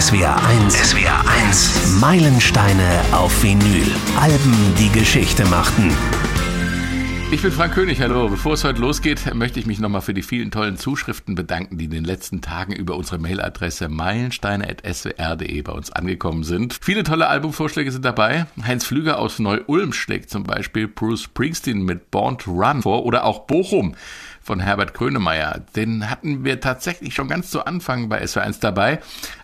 SWR 1. SWR 1. Meilensteine auf Vinyl. Alben, die Geschichte machten. Ich bin Frank König, hallo. Bevor es heute losgeht, möchte ich mich nochmal für die vielen tollen Zuschriften bedanken, die in den letzten Tagen über unsere Mailadresse meilensteine.swr.de bei uns angekommen sind. Viele tolle Albumvorschläge sind dabei. Heinz Flüger aus Neu-Ulm schlägt zum Beispiel Bruce Springsteen mit Born to Run vor oder auch Bochum von Herbert Grönemeyer. Den hatten wir tatsächlich schon ganz zu Anfang bei SW1 dabei,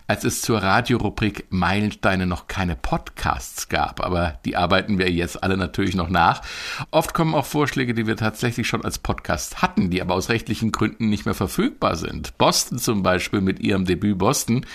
als es zur Radiorubrik Meilensteine noch keine Podcasts gab. Aber die arbeiten wir jetzt alle natürlich noch nach. Oft kommen auch Vorschläge, die wir tatsächlich schon als Podcast hatten, die aber aus rechtlichen Gründen nicht mehr verfügbar sind. Boston zum Beispiel mit ihrem Debüt Boston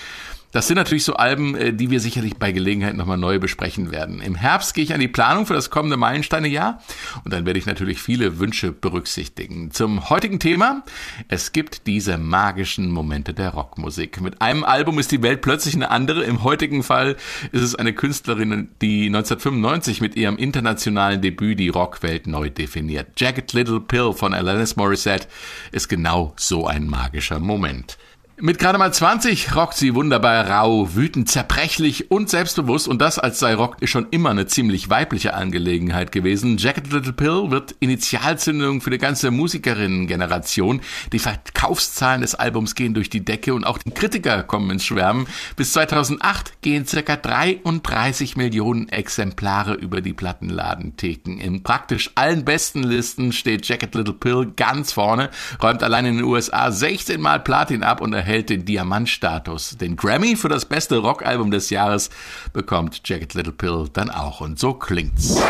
das sind natürlich so Alben, äh, die wir sicherlich bei Gelegenheit nochmal neu besprechen werden. Im Herbst gehe ich an die Planung für das kommende Meilensteine-Jahr und dann werde ich natürlich viele Wünsche berücksichtigen. Zum heutigen Thema. Es gibt diese magischen Momente der Rockmusik. Mit einem Album ist die Welt plötzlich eine andere. Im heutigen Fall ist es eine Künstlerin, die 1995 mit ihrem internationalen Debüt die Rockwelt neu definiert. Jagged Little Pill von Alanis Morissette ist genau so ein magischer Moment. Mit gerade mal 20 rockt sie wunderbar rau, wütend, zerbrechlich und selbstbewusst und das als sei Rock schon immer eine ziemlich weibliche Angelegenheit gewesen. Jacket Little Pill wird Initialzündung für die ganze Musikerinnen-Generation. Die Verkaufszahlen des Albums gehen durch die Decke und auch die Kritiker kommen ins Schwärmen. Bis 2008 gehen circa 33 Millionen Exemplare über die Plattenladentheken. In praktisch allen besten Listen steht Jacket Little Pill ganz vorne, räumt allein in den USA 16 Mal Platin ab und erhält den Diamantstatus. Den Grammy für das beste Rockalbum des Jahres bekommt Jagged Little Pill dann auch. Und so klingt's.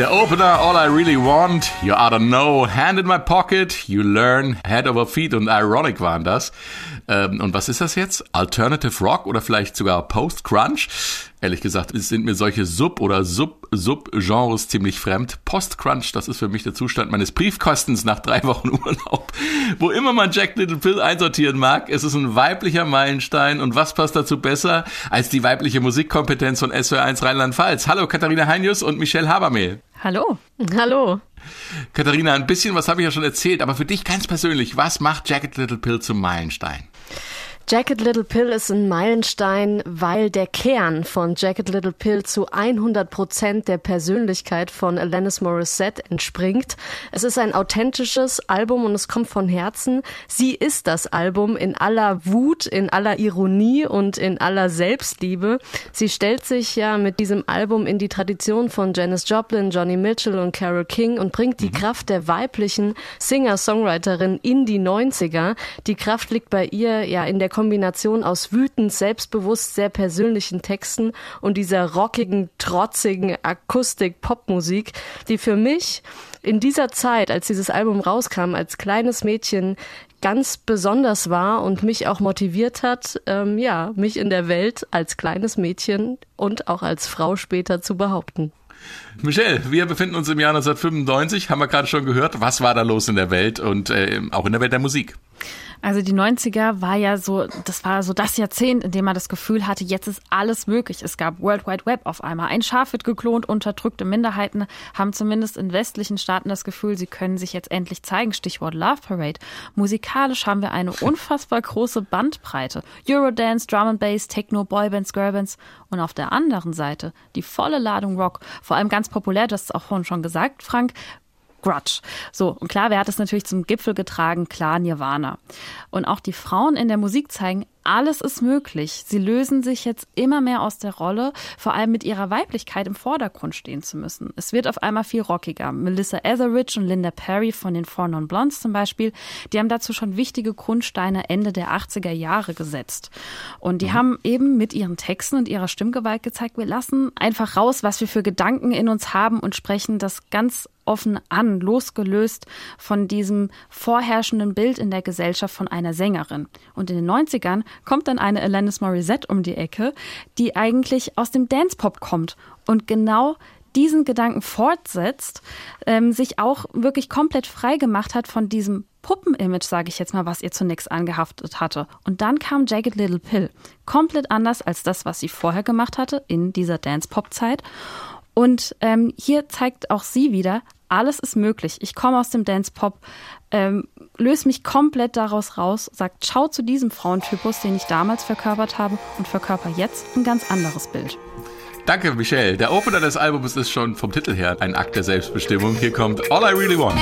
Der Opener All I Really Want, You Oughta Know, Hand in My Pocket, You Learn, Head Over Feet und Ironic waren das. Ähm, und was ist das jetzt? Alternative Rock oder vielleicht sogar Post-Crunch? Ehrlich gesagt, sind mir solche Sub- oder Sub-Sub-Genres ziemlich fremd. Post-Crunch, das ist für mich der Zustand meines Briefkostens nach drei Wochen Urlaub. Wo immer man Jack Little Pill einsortieren mag, es ist ein weiblicher Meilenstein. Und was passt dazu besser als die weibliche Musikkompetenz von SWR1 Rheinland-Pfalz? Hallo Katharina Heinius und Michelle Habermehl. Hallo. Hallo. Katharina, ein bisschen was habe ich ja schon erzählt, aber für dich ganz persönlich, was macht Jacket Little Pill zum Meilenstein? Jacket Little Pill ist ein Meilenstein, weil der Kern von Jacket Little Pill zu 100 Prozent der Persönlichkeit von Alanis Morissette entspringt. Es ist ein authentisches Album und es kommt von Herzen. Sie ist das Album in aller Wut, in aller Ironie und in aller Selbstliebe. Sie stellt sich ja mit diesem Album in die Tradition von Janis Joplin, Johnny Mitchell und Carole King und bringt die mhm. Kraft der weiblichen Singer-Songwriterin in die 90er. Die Kraft liegt bei ihr ja in der Kombination aus wütend, selbstbewusst, sehr persönlichen Texten und dieser rockigen, trotzigen Akustik-Popmusik, die für mich in dieser Zeit, als dieses Album rauskam, als kleines Mädchen ganz besonders war und mich auch motiviert hat, ähm, ja, mich in der Welt als kleines Mädchen und auch als Frau später zu behaupten. Michelle, wir befinden uns im Jahr 1995, haben wir gerade schon gehört. Was war da los in der Welt und äh, auch in der Welt der Musik? Also die 90er war ja so, das war so das Jahrzehnt, in dem man das Gefühl hatte, jetzt ist alles möglich. Es gab World Wide Web auf einmal. Ein Schaf wird geklont, unterdrückte Minderheiten haben zumindest in westlichen Staaten das Gefühl, sie können sich jetzt endlich zeigen. Stichwort Love Parade. Musikalisch haben wir eine unfassbar große Bandbreite. Eurodance, Drum and Bass, Techno, Boybands, Girlbands und auf der anderen Seite die volle Ladung Rock. Vor allem ganz populär, das ist auch vorhin schon gesagt, Frank, Grudge. So, und klar, wer hat es natürlich zum Gipfel getragen? Klar, Nirvana. Und auch die Frauen in der Musik zeigen, alles ist möglich. Sie lösen sich jetzt immer mehr aus der Rolle, vor allem mit ihrer Weiblichkeit im Vordergrund stehen zu müssen. Es wird auf einmal viel rockiger. Melissa Etheridge und Linda Perry von den Four Non Blondes zum Beispiel, die haben dazu schon wichtige Grundsteine Ende der 80er Jahre gesetzt. Und die mhm. haben eben mit ihren Texten und ihrer Stimmgewalt gezeigt, wir lassen einfach raus, was wir für Gedanken in uns haben und sprechen das ganz offen an, losgelöst von diesem vorherrschenden Bild in der Gesellschaft von einer Sängerin. Und in den 90ern kommt dann eine Alanis Morissette um die Ecke, die eigentlich aus dem Dance-Pop kommt und genau diesen Gedanken fortsetzt, ähm, sich auch wirklich komplett frei gemacht hat von diesem Puppenimage, sage ich jetzt mal, was ihr zunächst angehaftet hatte. Und dann kam Jagged Little Pill. Komplett anders als das, was sie vorher gemacht hatte in dieser Dance-Pop-Zeit. Und ähm, hier zeigt auch sie wieder, alles ist möglich. Ich komme aus dem Dance-Pop, ähm, löse mich komplett daraus raus, sagt Ciao zu diesem Frauentypus, den ich damals verkörpert habe und verkörper jetzt ein ganz anderes Bild. Danke, Michelle. Der Opener des Albums ist schon vom Titel her ein Akt der Selbstbestimmung. Hier kommt All I Really Want.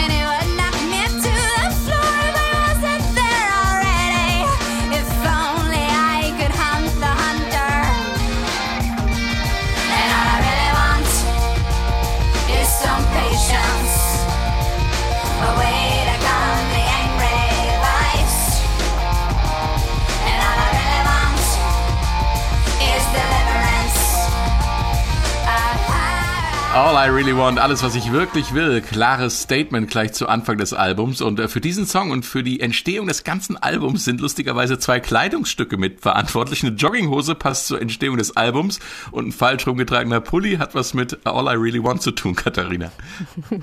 All I Really Want, alles, was ich wirklich will. Klares Statement gleich zu Anfang des Albums. Und äh, für diesen Song und für die Entstehung des ganzen Albums sind lustigerweise zwei Kleidungsstücke mit verantwortlich. Eine Jogginghose passt zur Entstehung des Albums und ein falsch rumgetragener Pulli hat was mit All I Really Want zu tun, Katharina.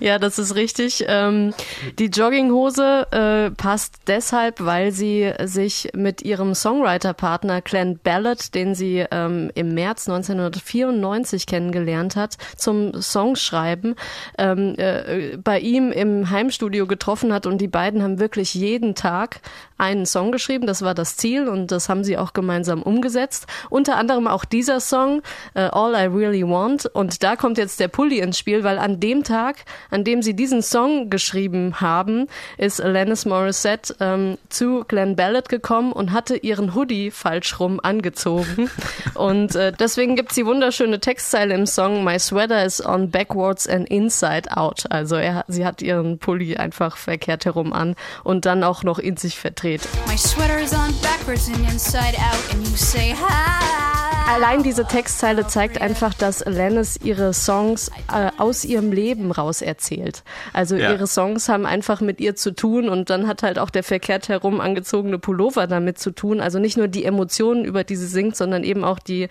Ja, das ist richtig. Ähm, die Jogginghose äh, passt deshalb, weil sie sich mit ihrem Songwriter-Partner Glenn Ballard, den sie ähm, im März 1994 kennengelernt hat, zum Songschreiben ähm, äh, bei ihm im Heimstudio getroffen hat und die beiden haben wirklich jeden Tag einen Song geschrieben. Das war das Ziel und das haben sie auch gemeinsam umgesetzt. Unter anderem auch dieser Song, äh, All I Really Want. Und da kommt jetzt der Pulli ins Spiel, weil an dem Tag, an dem sie diesen Song geschrieben haben, ist Alanis Morissette ähm, zu Glenn Ballard gekommen und hatte ihren Hoodie falsch rum angezogen. und äh, deswegen gibt's die wunderschöne Textzeile im Song My Sweater is on backwards and inside out. Also er, sie hat ihren Pulli einfach verkehrt herum an und dann auch noch in sich verdreht My sweater is on backwards and inside out and you say hi. Allein diese Textzeile zeigt einfach, dass Alanis ihre Songs äh, aus ihrem Leben raus erzählt. Also ja. ihre Songs haben einfach mit ihr zu tun und dann hat halt auch der verkehrt herum angezogene Pullover damit zu tun. Also nicht nur die Emotionen, über die sie singt, sondern eben auch die,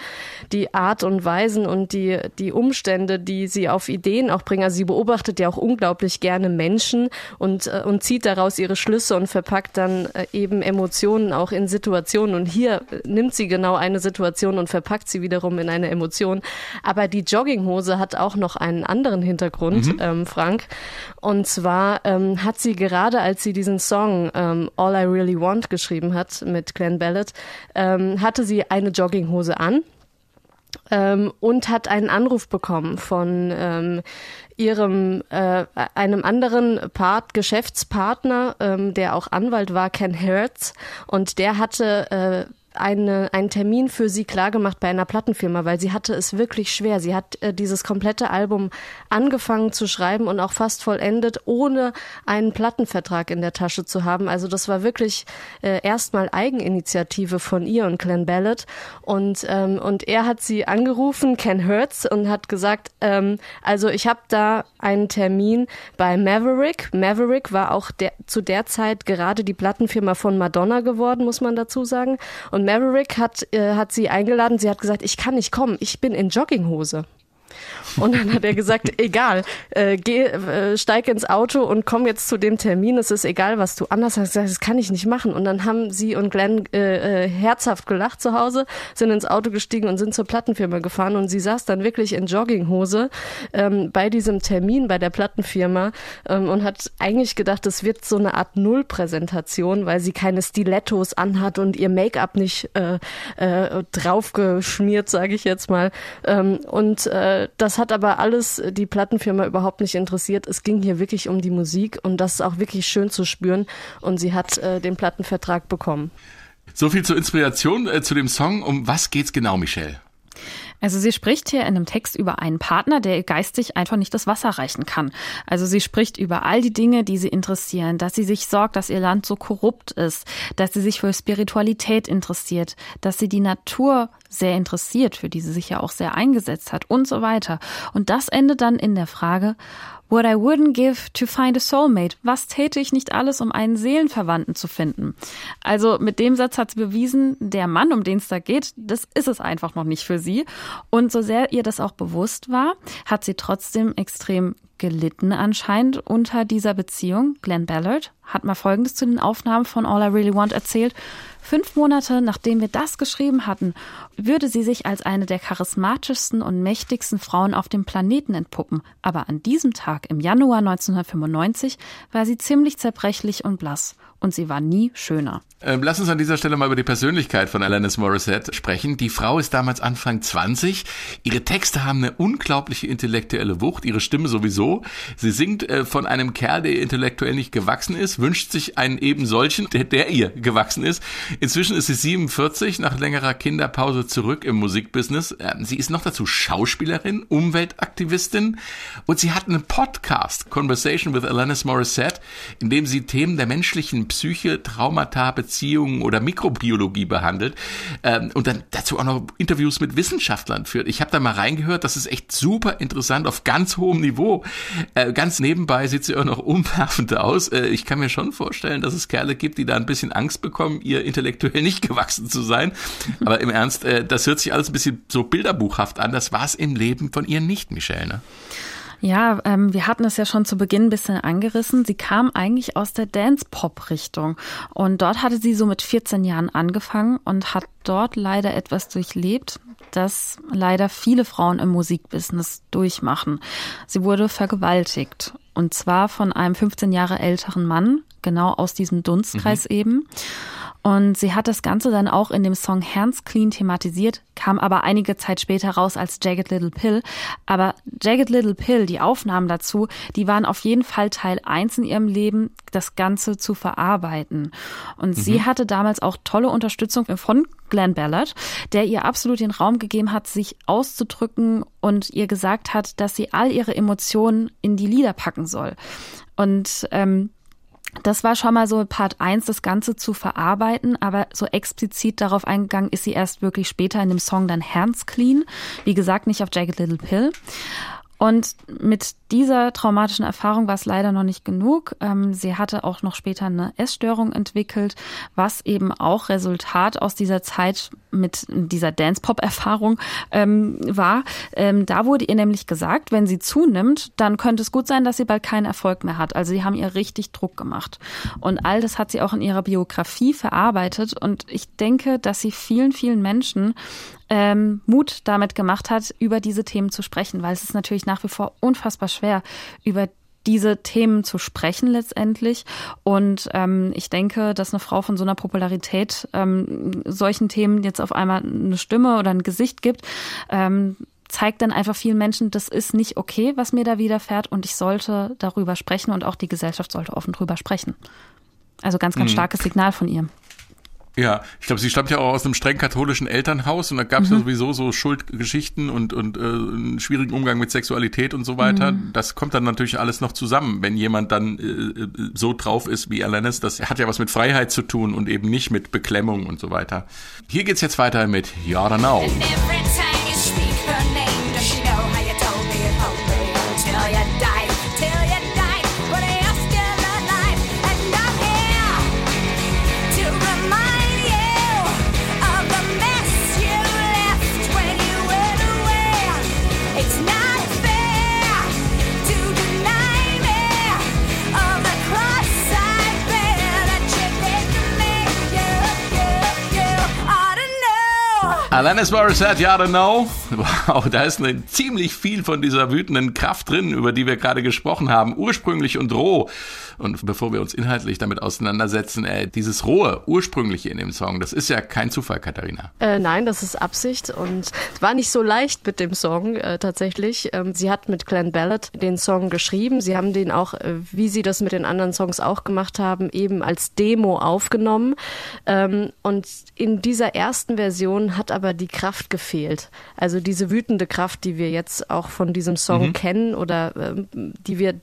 die Art und Weisen und die, die Umstände, die sie auf Ideen auch bringen. Also sie beobachtet ja auch unglaublich gerne Menschen und, äh, und zieht daraus ihre Schlüsse und verpackt dann äh, eben Emotionen auch in Situationen. Und hier nimmt sie genau eine Situation und verpackt verpackt sie wiederum in eine Emotion. Aber die Jogginghose hat auch noch einen anderen Hintergrund, mhm. ähm, Frank. Und zwar ähm, hat sie gerade, als sie diesen Song ähm, All I Really Want geschrieben hat mit Glenn Ballard, ähm, hatte sie eine Jogginghose an. Ähm, und hat einen Anruf bekommen von ähm, ihrem äh, einem anderen Part Geschäftspartner, ähm, der auch Anwalt war, Ken Hertz, und der hatte äh, eine, einen Termin für sie klargemacht bei einer Plattenfirma, weil sie hatte es wirklich schwer. Sie hat äh, dieses komplette Album angefangen zu schreiben und auch fast vollendet, ohne einen Plattenvertrag in der Tasche zu haben. Also das war wirklich äh, erstmal Eigeninitiative von ihr und Glenn Ballard. Und, ähm, und er hat sie angerufen, Ken Hertz, und hat gesagt, ähm, also ich habe da einen Termin bei Maverick. Maverick war auch der, zu der Zeit gerade die Plattenfirma von Madonna geworden, muss man dazu sagen. Und Maverick hat, äh, hat sie eingeladen. Sie hat gesagt, ich kann nicht kommen, ich bin in Jogginghose. Und dann hat er gesagt, egal, äh, geh, äh, steig ins Auto und komm jetzt zu dem Termin. Es ist egal, was du anders hast. Das kann ich nicht machen. Und dann haben sie und Glenn äh, äh, herzhaft gelacht zu Hause, sind ins Auto gestiegen und sind zur Plattenfirma gefahren. Und sie saß dann wirklich in Jogginghose ähm, bei diesem Termin bei der Plattenfirma ähm, und hat eigentlich gedacht, es wird so eine Art Nullpräsentation, weil sie keine Stilettos anhat und ihr Make-up nicht äh, äh, draufgeschmiert, sage ich jetzt mal. Ähm, und äh, das hat aber alles die Plattenfirma überhaupt nicht interessiert. Es ging hier wirklich um die Musik und das ist auch wirklich schön zu spüren. Und sie hat äh, den Plattenvertrag bekommen. So viel zur Inspiration äh, zu dem Song. Um was geht's genau, Michelle? Also sie spricht hier in einem Text über einen Partner, der ihr geistig einfach nicht das Wasser reichen kann. Also sie spricht über all die Dinge, die sie interessieren, dass sie sich sorgt, dass ihr Land so korrupt ist, dass sie sich für Spiritualität interessiert, dass sie die Natur sehr interessiert, für die sie sich ja auch sehr eingesetzt hat und so weiter. Und das endet dann in der Frage, What I wouldn't give to find a soulmate. Was täte ich nicht alles, um einen Seelenverwandten zu finden? Also mit dem Satz hat sie bewiesen, der Mann, um den es da geht, das ist es einfach noch nicht für sie. Und so sehr ihr das auch bewusst war, hat sie trotzdem extrem gelitten anscheinend unter dieser Beziehung. Glenn Ballard hat mal Folgendes zu den Aufnahmen von All I Really Want erzählt. Fünf Monate nachdem wir das geschrieben hatten, würde sie sich als eine der charismatischsten und mächtigsten Frauen auf dem Planeten entpuppen. Aber an diesem Tag im Januar 1995 war sie ziemlich zerbrechlich und blass und sie war nie schöner. Ähm, lass uns an dieser Stelle mal über die Persönlichkeit von Alanis Morissette sprechen. Die Frau ist damals Anfang 20. Ihre Texte haben eine unglaubliche intellektuelle Wucht, ihre Stimme sowieso. Sie singt äh, von einem Kerl, der intellektuell nicht gewachsen ist, wünscht sich einen eben solchen, der, der ihr gewachsen ist. Inzwischen ist sie 47, nach längerer Kinderpause zurück im Musikbusiness. Ähm, sie ist noch dazu Schauspielerin, Umweltaktivistin und sie hat einen Podcast, Conversation with Alanis Morissette, in dem sie Themen der menschlichen Psyche, Traumata, Beziehungen oder Mikrobiologie behandelt ähm, und dann dazu auch noch Interviews mit Wissenschaftlern führt. Ich habe da mal reingehört, das ist echt super interessant auf ganz hohem Niveau. Äh, ganz nebenbei sieht sie auch noch umwerfend aus. Äh, ich kann mir schon vorstellen, dass es Kerle gibt, die da ein bisschen Angst bekommen, ihr intellektuell nicht gewachsen zu sein. Aber im Ernst, äh, das hört sich alles ein bisschen so bilderbuchhaft an. Das war es im Leben von ihr nicht, Michelle. Ne? Ja, ähm, wir hatten es ja schon zu Beginn ein bisschen angerissen. Sie kam eigentlich aus der Dance-Pop-Richtung. Und dort hatte sie so mit 14 Jahren angefangen und hat dort leider etwas durchlebt, das leider viele Frauen im Musikbusiness durchmachen. Sie wurde vergewaltigt. Und zwar von einem 15 Jahre älteren Mann, genau aus diesem Dunstkreis mhm. eben. Und sie hat das Ganze dann auch in dem Song Hands Clean thematisiert, kam aber einige Zeit später raus als Jagged Little Pill. Aber Jagged Little Pill, die Aufnahmen dazu, die waren auf jeden Fall Teil eins in ihrem Leben, das Ganze zu verarbeiten. Und mhm. sie hatte damals auch tolle Unterstützung von Glenn Ballard, der ihr absolut den Raum gegeben hat, sich auszudrücken und ihr gesagt hat, dass sie all ihre Emotionen in die Lieder packen soll. Und ähm, das war schon mal so Part eins, das Ganze zu verarbeiten, aber so explizit darauf eingegangen ist sie erst wirklich später in dem Song dann Hands Clean. Wie gesagt, nicht auf Jagged Little Pill. Und mit dieser traumatischen Erfahrung war es leider noch nicht genug. Ähm, sie hatte auch noch später eine Essstörung entwickelt, was eben auch Resultat aus dieser Zeit mit dieser Dance-Pop-Erfahrung ähm, war. Ähm, da wurde ihr nämlich gesagt, wenn sie zunimmt, dann könnte es gut sein, dass sie bald keinen Erfolg mehr hat. Also sie haben ihr richtig Druck gemacht. Und all das hat sie auch in ihrer Biografie verarbeitet. Und ich denke, dass sie vielen, vielen Menschen ähm, Mut damit gemacht hat, über diese Themen zu sprechen, weil es ist natürlich nach wie vor unfassbar schwer, über diese Themen zu sprechen letztendlich. Und ähm, ich denke, dass eine Frau von so einer Popularität ähm, solchen Themen jetzt auf einmal eine Stimme oder ein Gesicht gibt, ähm, zeigt dann einfach vielen Menschen, das ist nicht okay, was mir da widerfährt und ich sollte darüber sprechen und auch die Gesellschaft sollte offen drüber sprechen. Also ganz, ganz mhm. starkes Signal von ihr. Ja, ich glaube, sie stammt ja auch aus einem streng katholischen Elternhaus und da gab es mhm. ja sowieso so Schuldgeschichten und, und äh, einen schwierigen Umgang mit Sexualität und so weiter. Mhm. Das kommt dann natürlich alles noch zusammen, wenn jemand dann äh, so drauf ist wie Alanis. Das hat ja was mit Freiheit zu tun und eben nicht mit Beklemmung und so weiter. Hier geht's jetzt weiter mit Ja oder Now. Alanis Morissette, ja, don't know. Wow, da ist eine, ziemlich viel von dieser wütenden Kraft drin, über die wir gerade gesprochen haben. Ursprünglich und roh. Und bevor wir uns inhaltlich damit auseinandersetzen, äh, dieses rohe, ursprüngliche in dem Song, das ist ja kein Zufall, Katharina. Äh, nein, das ist Absicht und es war nicht so leicht mit dem Song äh, tatsächlich. Ähm, sie hat mit Glenn Ballard den Song geschrieben. Sie haben den auch, äh, wie sie das mit den anderen Songs auch gemacht haben, eben als Demo aufgenommen. Ähm, und in dieser ersten Version hat aber die Kraft gefehlt. Also diese wütende Kraft, die wir jetzt auch von diesem Song mhm. kennen oder ähm, die wir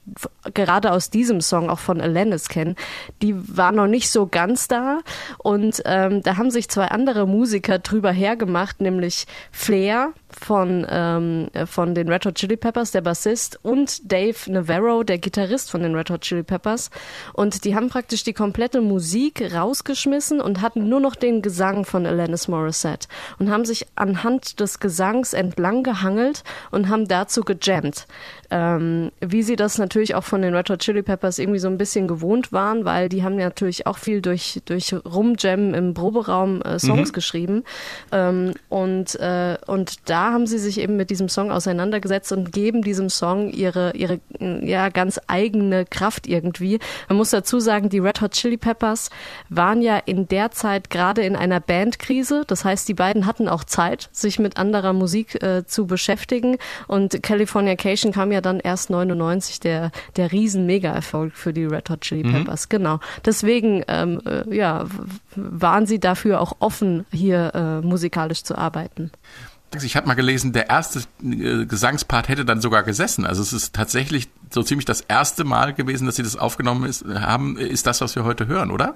gerade aus diesem Song auch von Alanis kennen, die war noch nicht so ganz da. Und ähm, da haben sich zwei andere Musiker drüber hergemacht, nämlich Flair von, ähm, von den Red Hot Chili Peppers, der Bassist, und Dave Navarro, der Gitarrist von den Red Hot Chili Peppers. Und die haben praktisch die komplette Musik rausgeschmissen und hatten nur noch den Gesang von Alanis Morissette und haben sich anhand des Gesangs entlang gehangelt und haben dazu gejammt ähm, wie sie das natürlich auch von den Red Hot Chili Peppers irgendwie so ein bisschen gewohnt waren, weil die haben ja natürlich auch viel durch, durch Rumjammen im Proberaum äh, Songs mhm. geschrieben. Ähm, und, äh, und da haben sie sich eben mit diesem Song auseinandergesetzt und geben diesem Song ihre, ihre ja, ganz eigene Kraft irgendwie. Man muss dazu sagen, die Red Hot Chili Peppers waren ja in der Zeit gerade in einer Bandkrise. Das heißt, die beiden hatten auch Zeit, sich mit anderer Musik äh, zu beschäftigen. Und Californication kam ja dann erst 99 der, der Riesen-Mega-Erfolg für die Red Hot Chili mhm. Peppers. Mhm. Genau. Deswegen, ähm, äh, ja, waren sie dafür auch offen, hier äh, musikalisch zu arbeiten. Ich habe mal gelesen, der erste äh, Gesangspart hätte dann sogar gesessen. Also es ist tatsächlich so ziemlich das erste Mal gewesen, dass sie das aufgenommen ist, haben, ist das, was wir heute hören, oder?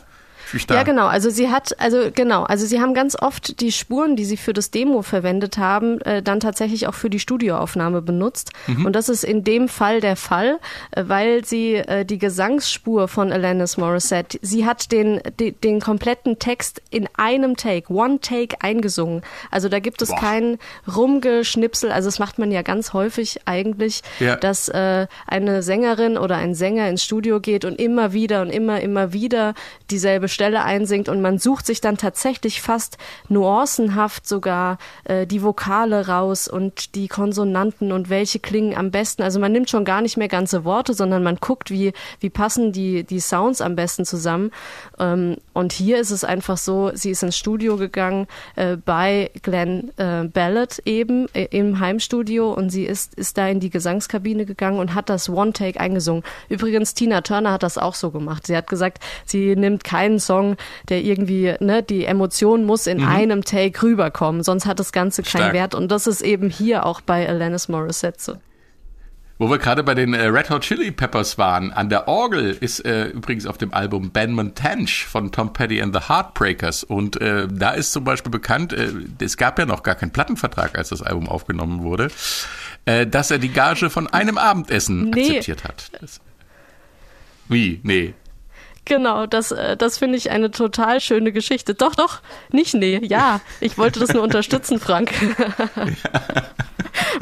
Ja, genau. Also sie hat, also genau, also sie haben ganz oft die Spuren, die sie für das Demo verwendet haben, äh, dann tatsächlich auch für die Studioaufnahme benutzt. Mhm. Und das ist in dem Fall der Fall, äh, weil sie äh, die Gesangsspur von Alanis Morissette, sie hat den, den, den kompletten Text in einem Take, One Take eingesungen. Also da gibt es Boah. kein Rumgeschnipsel. Also das macht man ja ganz häufig eigentlich, ja. dass äh, eine Sängerin oder ein Sänger ins Studio geht und immer wieder und immer, immer wieder dieselbe Stelle einsingt und man sucht sich dann tatsächlich fast nuancenhaft sogar äh, die Vokale raus und die Konsonanten und welche klingen am besten. Also man nimmt schon gar nicht mehr ganze Worte, sondern man guckt, wie, wie passen die, die Sounds am besten zusammen. Ähm, und hier ist es einfach so, sie ist ins Studio gegangen äh, bei Glenn äh, Ballard eben äh, im Heimstudio und sie ist, ist da in die Gesangskabine gegangen und hat das One-Take eingesungen. Übrigens, Tina Turner hat das auch so gemacht. Sie hat gesagt, sie nimmt keinen Song, der irgendwie, ne, die Emotion muss in mhm. einem Take rüberkommen, sonst hat das Ganze keinen Stark. Wert. Und das ist eben hier auch bei Alanis Morissette so. Wo wir gerade bei den äh, Red Hot Chili Peppers waren, an der Orgel ist äh, übrigens auf dem Album Ben Montange von Tom Petty and the Heartbreakers. Und äh, da ist zum Beispiel bekannt, äh, es gab ja noch gar keinen Plattenvertrag, als das Album aufgenommen wurde, äh, dass er die Gage von einem Abendessen nee. akzeptiert hat. Das, wie? Nee. Genau, das, äh, das finde ich eine total schöne Geschichte. Doch, doch, nicht nee, ja. Ich wollte das nur unterstützen, Frank.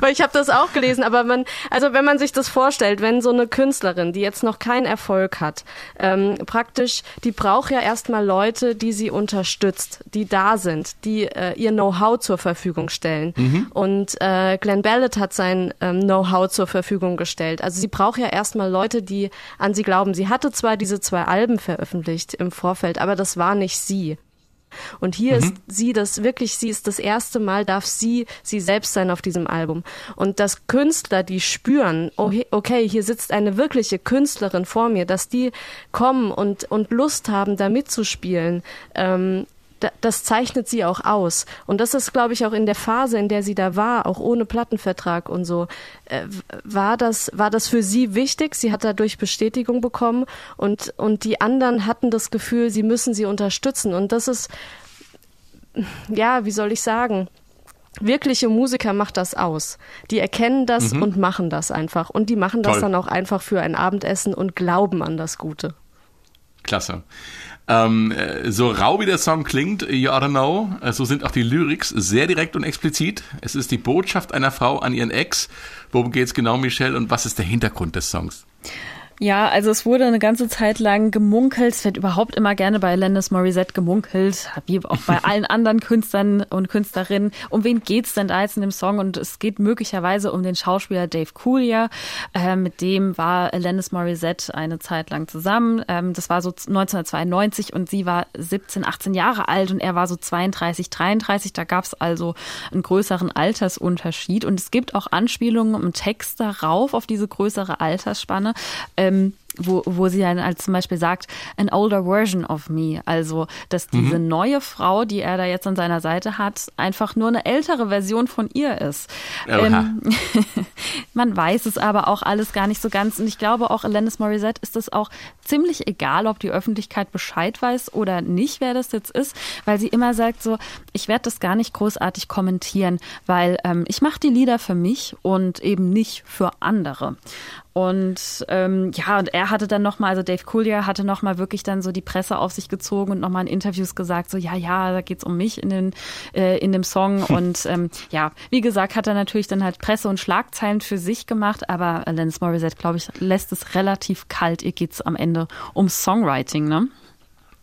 Weil ich habe das auch gelesen, aber man, also wenn man sich das vorstellt, wenn so eine Künstlerin, die jetzt noch keinen Erfolg hat, ähm, praktisch, die braucht ja erstmal Leute, die sie unterstützt, die da sind, die äh, ihr Know-how zur Verfügung stellen. Mhm. Und äh, Glenn Ballard hat sein ähm, Know-how zur Verfügung gestellt. Also sie braucht ja erstmal Leute, die an sie glauben. Sie hatte zwar diese zwei Alben veröffentlicht im Vorfeld, aber das war nicht sie. Und hier mhm. ist sie das wirklich, sie ist das erste Mal, darf sie sie selbst sein auf diesem Album. Und dass Künstler, die spüren, oh, okay, hier sitzt eine wirkliche Künstlerin vor mir, dass die kommen und, und Lust haben, da mitzuspielen, ähm, das zeichnet sie auch aus. Und das ist, glaube ich, auch in der Phase, in der sie da war, auch ohne Plattenvertrag und so, äh, war das, war das für sie wichtig. Sie hat dadurch Bestätigung bekommen und, und die anderen hatten das Gefühl, sie müssen sie unterstützen. Und das ist, ja, wie soll ich sagen? Wirkliche Musiker macht das aus. Die erkennen das mhm. und machen das einfach. Und die machen das Toll. dann auch einfach für ein Abendessen und glauben an das Gute. Klasse. Ähm, äh, so rau wie der Song klingt, You Oughta Know, äh, so sind auch die Lyrics sehr direkt und explizit. Es ist die Botschaft einer Frau an ihren Ex. Worum geht's genau, Michelle, und was ist der Hintergrund des Songs? Ja, also es wurde eine ganze Zeit lang gemunkelt. Es wird überhaupt immer gerne bei Landis Morissette gemunkelt, wie auch bei allen anderen Künstlern und Künstlerinnen. Um wen geht's denn da jetzt in dem Song? Und es geht möglicherweise um den Schauspieler Dave Coulier. Äh, mit dem war Landis Morissette eine Zeit lang zusammen. Ähm, das war so 1992 und sie war 17, 18 Jahre alt und er war so 32, 33. Da gab es also einen größeren Altersunterschied. Und es gibt auch Anspielungen im Text darauf, auf diese größere Altersspanne ähm, wo, wo sie dann als zum Beispiel sagt, an older version of me. Also, dass diese mhm. neue Frau, die er da jetzt an seiner Seite hat, einfach nur eine ältere Version von ihr ist. Ähm, man weiß es aber auch alles gar nicht so ganz. Und ich glaube auch Alanis Morissette ist es auch ziemlich egal, ob die Öffentlichkeit Bescheid weiß oder nicht, wer das jetzt ist, weil sie immer sagt so, ich werde das gar nicht großartig kommentieren, weil ähm, ich mache die Lieder für mich und eben nicht für andere. Und ähm, ja, und er hatte dann nochmal, also Dave Coulier hatte nochmal wirklich dann so die Presse auf sich gezogen und nochmal in Interviews gesagt, so ja, ja, da geht's um mich in, den, äh, in dem Song. Und ähm, ja, wie gesagt, hat er natürlich dann halt Presse und Schlagzeilen für sich gemacht, aber Alanis Morissette, glaube ich, lässt es relativ kalt. Ihr geht's am Ende um Songwriting, ne?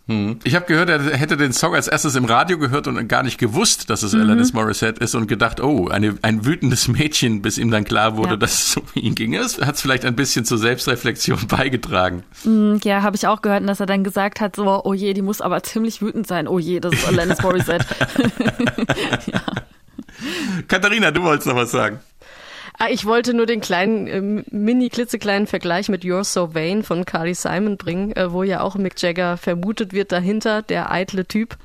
Hm. Ich habe gehört, er hätte den Song als erstes im Radio gehört und gar nicht gewusst, dass es mhm. Alanis Morissette ist und gedacht, oh, eine, ein wütendes Mädchen, bis ihm dann klar wurde, ja. dass es um ihn ging. Das hat es vielleicht ein bisschen zur Selbstreflexion beigetragen. Mhm, ja, habe ich auch gehört, dass er dann gesagt hat, so, oh je, die muss aber ziemlich wütend sein. Oh je, das ist Alanis Morissette. ja. Katharina, du wolltest noch was sagen. Ah, ich wollte nur den kleinen, äh, mini klitzekleinen Vergleich mit You're So Vain von Carly Simon bringen, äh, wo ja auch Mick Jagger vermutet wird dahinter, der eitle Typ.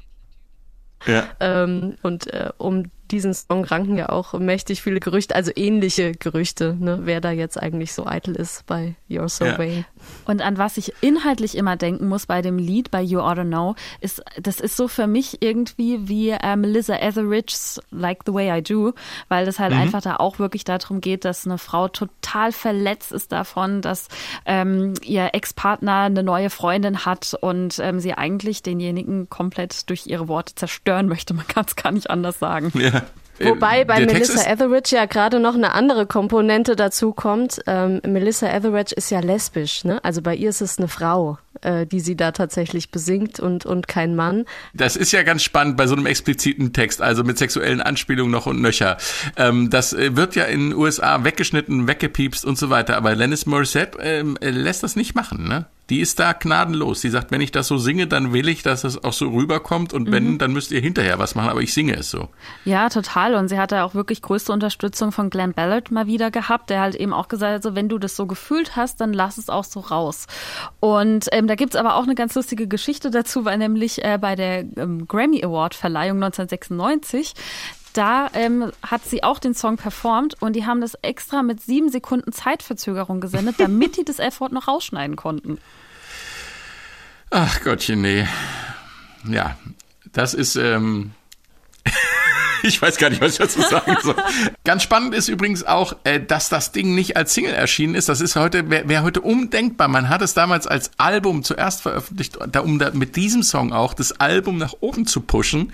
Ja. Ähm, und äh, um diesen Song ranken ja auch mächtig viele Gerüchte, also ähnliche Gerüchte, ne, wer da jetzt eigentlich so eitel ist bei You're So ja. Vain. Und an was ich inhaltlich immer denken muss bei dem Lied, bei You Oughta Know, ist, das ist so für mich irgendwie wie äh, Melissa Etheridge's Like the Way I Do, weil das halt mhm. einfach da auch wirklich darum geht, dass eine Frau total verletzt ist davon, dass ähm, ihr Ex-Partner eine neue Freundin hat und ähm, sie eigentlich denjenigen komplett durch ihre Worte zerstören möchte. Man kann es gar nicht anders sagen. Ja. Äh, Wobei bei Melissa Etheridge ja gerade noch eine andere Komponente dazu kommt. Ähm, Melissa Etheridge ist ja lesbisch, ne? Also bei ihr ist es eine Frau, äh, die sie da tatsächlich besingt und, und kein Mann. Das ist ja ganz spannend bei so einem expliziten Text, also mit sexuellen Anspielungen noch und nöcher. Ähm, das äh, wird ja in den USA weggeschnitten, weggepiepst und so weiter, aber Lennis Morissette ähm, lässt das nicht machen, ne? Die ist da gnadenlos. Sie sagt, wenn ich das so singe, dann will ich, dass es auch so rüberkommt und wenn, mhm. dann müsst ihr hinterher was machen, aber ich singe es so. Ja, total. Und sie hatte auch wirklich größte Unterstützung von Glenn Ballard mal wieder gehabt, der halt eben auch gesagt hat, so, wenn du das so gefühlt hast, dann lass es auch so raus. Und ähm, da gibt's aber auch eine ganz lustige Geschichte dazu, weil nämlich äh, bei der ähm, Grammy Award Verleihung 1996 da ähm, hat sie auch den Song performt und die haben das extra mit sieben Sekunden Zeitverzögerung gesendet, damit die das F-Wort noch rausschneiden konnten. Ach Gottchen, nee. Ja, das ist. Ähm ich weiß gar nicht, was ich dazu sagen soll. Ganz spannend ist übrigens auch, äh, dass das Ding nicht als Single erschienen ist. Das ist heute, wäre wär heute undenkbar. Man hat es damals als Album zuerst veröffentlicht, um da mit diesem Song auch das Album nach oben zu pushen.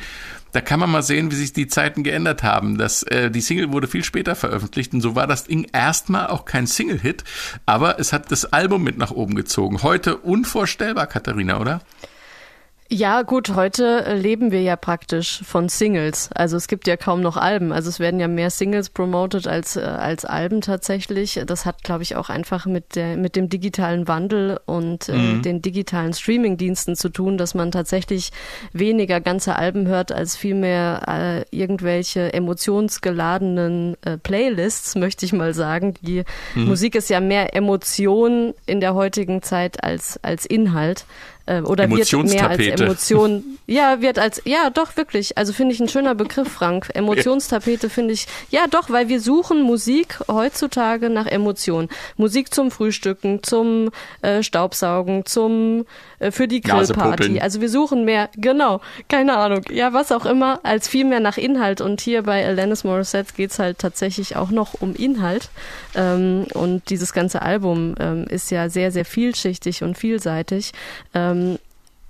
Da kann man mal sehen, wie sich die Zeiten geändert haben. Das, äh, die Single wurde viel später veröffentlicht und so war das Ding erstmal auch kein Single-Hit, aber es hat das Album mit nach oben gezogen. Heute unvorstellbar, Katharina, oder? Ja, gut, heute leben wir ja praktisch von Singles. Also es gibt ja kaum noch Alben. Also es werden ja mehr Singles promoted als, äh, als Alben tatsächlich. Das hat, glaube ich, auch einfach mit, der, mit dem digitalen Wandel und äh, mhm. den digitalen Streaming-Diensten zu tun, dass man tatsächlich weniger ganze Alben hört, als vielmehr äh, irgendwelche emotionsgeladenen äh, Playlists, möchte ich mal sagen. Die mhm. Musik ist ja mehr Emotion in der heutigen Zeit als, als Inhalt äh, oder wird mehr als Emotion. Ja, wird als, ja, doch, wirklich. Also finde ich ein schöner Begriff, Frank. Emotionstapete finde ich, ja, doch, weil wir suchen Musik heutzutage nach Emotionen. Musik zum Frühstücken, zum äh, Staubsaugen, zum, für die Grillparty. Also wir suchen mehr, genau, keine Ahnung, ja, was auch immer, als viel mehr nach Inhalt. Und hier bei Alanis Morissette geht's halt tatsächlich auch noch um Inhalt. Ähm, und dieses ganze Album ähm, ist ja sehr, sehr vielschichtig und vielseitig. Ähm,